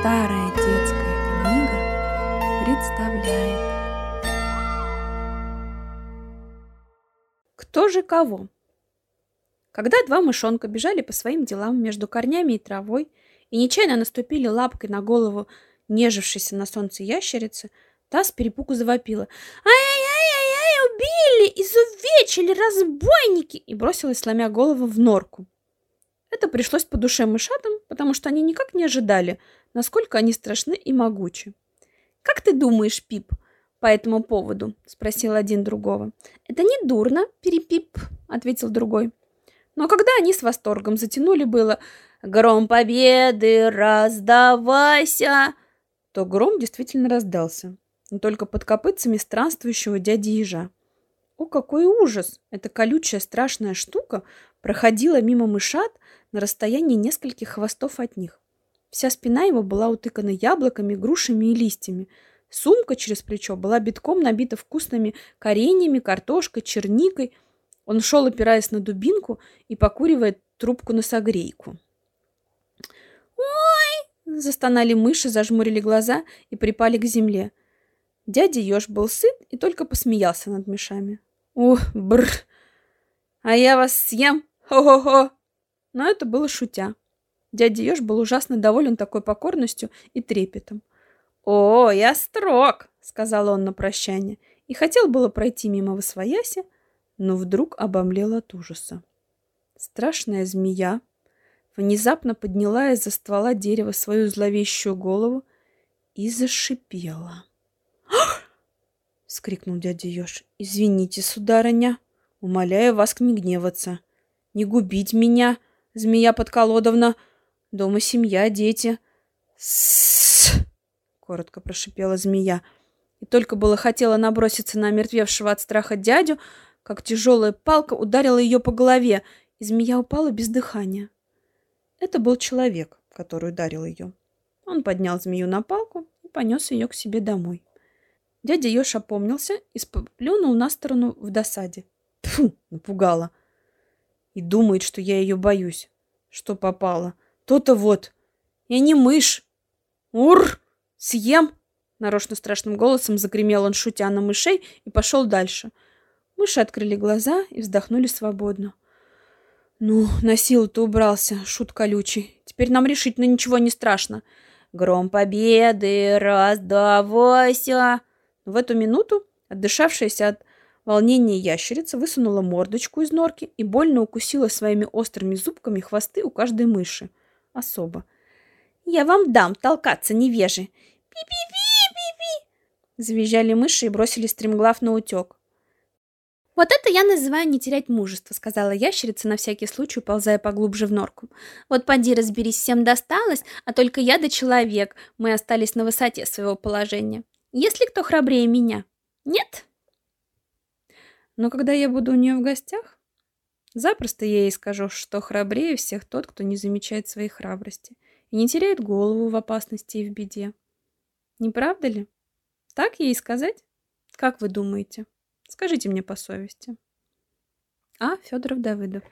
Старая детская книга представляет Кто же кого? Когда два мышонка бежали по своим делам между корнями и травой и нечаянно наступили лапкой на голову нежившейся на солнце ящерицы, та с перепугу завопила. «Ай-яй-яй-яй, убили, изувечили, разбойники!» и бросилась, сломя голову в норку. Это пришлось по душе мышатам, потому что они никак не ожидали, насколько они страшны и могучи. «Как ты думаешь, Пип, по этому поводу?» – спросил один другого. «Это не дурно, перепип», – ответил другой. Но когда они с восторгом затянули было «Гром победы, раздавайся!», то гром действительно раздался, но только под копытцами странствующего дяди ежа. О, какой ужас! Эта колючая страшная штука проходила мимо мышат на расстоянии нескольких хвостов от них. Вся спина его была утыкана яблоками, грушами и листьями. Сумка через плечо была битком набита вкусными кореньями, картошкой, черникой. Он шел, опираясь на дубинку и покуривая трубку на согрейку. «Ой!» – застонали мыши, зажмурили глаза и припали к земле. Дядя еж был сыт и только посмеялся над мышами. «Ух, бр! А я вас съем! Хо-хо-хо!» Но это было шутя. Дядя Ёж был ужасно доволен такой покорностью и трепетом. «О, я строг!» — сказал он на прощание. И хотел было пройти мимо восвояси, но вдруг обомлел от ужаса. Страшная змея внезапно подняла из-за ствола дерева свою зловещую голову и зашипела. — вскрикнул дядя Ёж. «Извините, сударыня, умоляю вас не гневаться. Не губить меня, змея подколодовна. Дома семья, дети. С, коротко прошипела змея. И только было хотела наброситься на мертвевшего от страха дядю, как тяжелая палка ударила ее по голове, и змея упала без дыхания. Это был человек, который ударил ее. Он поднял змею на палку и понес ее к себе домой. Дядя Ёж опомнился и сплюнул на сторону в досаде. Фу, напугала. И думает, что я ее боюсь. Что попало. То-то вот. Я не мышь. Ур! Съем! Нарочно страшным голосом загремел он, шутя на мышей, и пошел дальше. Мыши открыли глаза и вздохнули свободно. Ну, на силу-то убрался, шут колючий. Теперь нам решительно ничего не страшно. Гром победы, раздавайся. В эту минуту, отдышавшаяся от волнения ящерица высунула мордочку из норки и больно укусила своими острыми зубками хвосты у каждой мыши. Особо. «Я вам дам толкаться, невежи!» «Пи-пи-пи-пи-пи!» Завизжали мыши и бросили стремглав на утек. «Вот это я называю не терять мужество», — сказала ящерица на всякий случай, ползая поглубже в норку. «Вот поди разберись, всем досталось, а только я да человек, мы остались на высоте своего положения. Есть ли кто храбрее меня? Нет?» Но когда я буду у нее в гостях, запросто я ей скажу, что храбрее всех тот, кто не замечает своей храбрости и не теряет голову в опасности и в беде. Не правда ли? Так ей сказать? Как вы думаете? Скажите мне по совести. А. Федоров Давыдов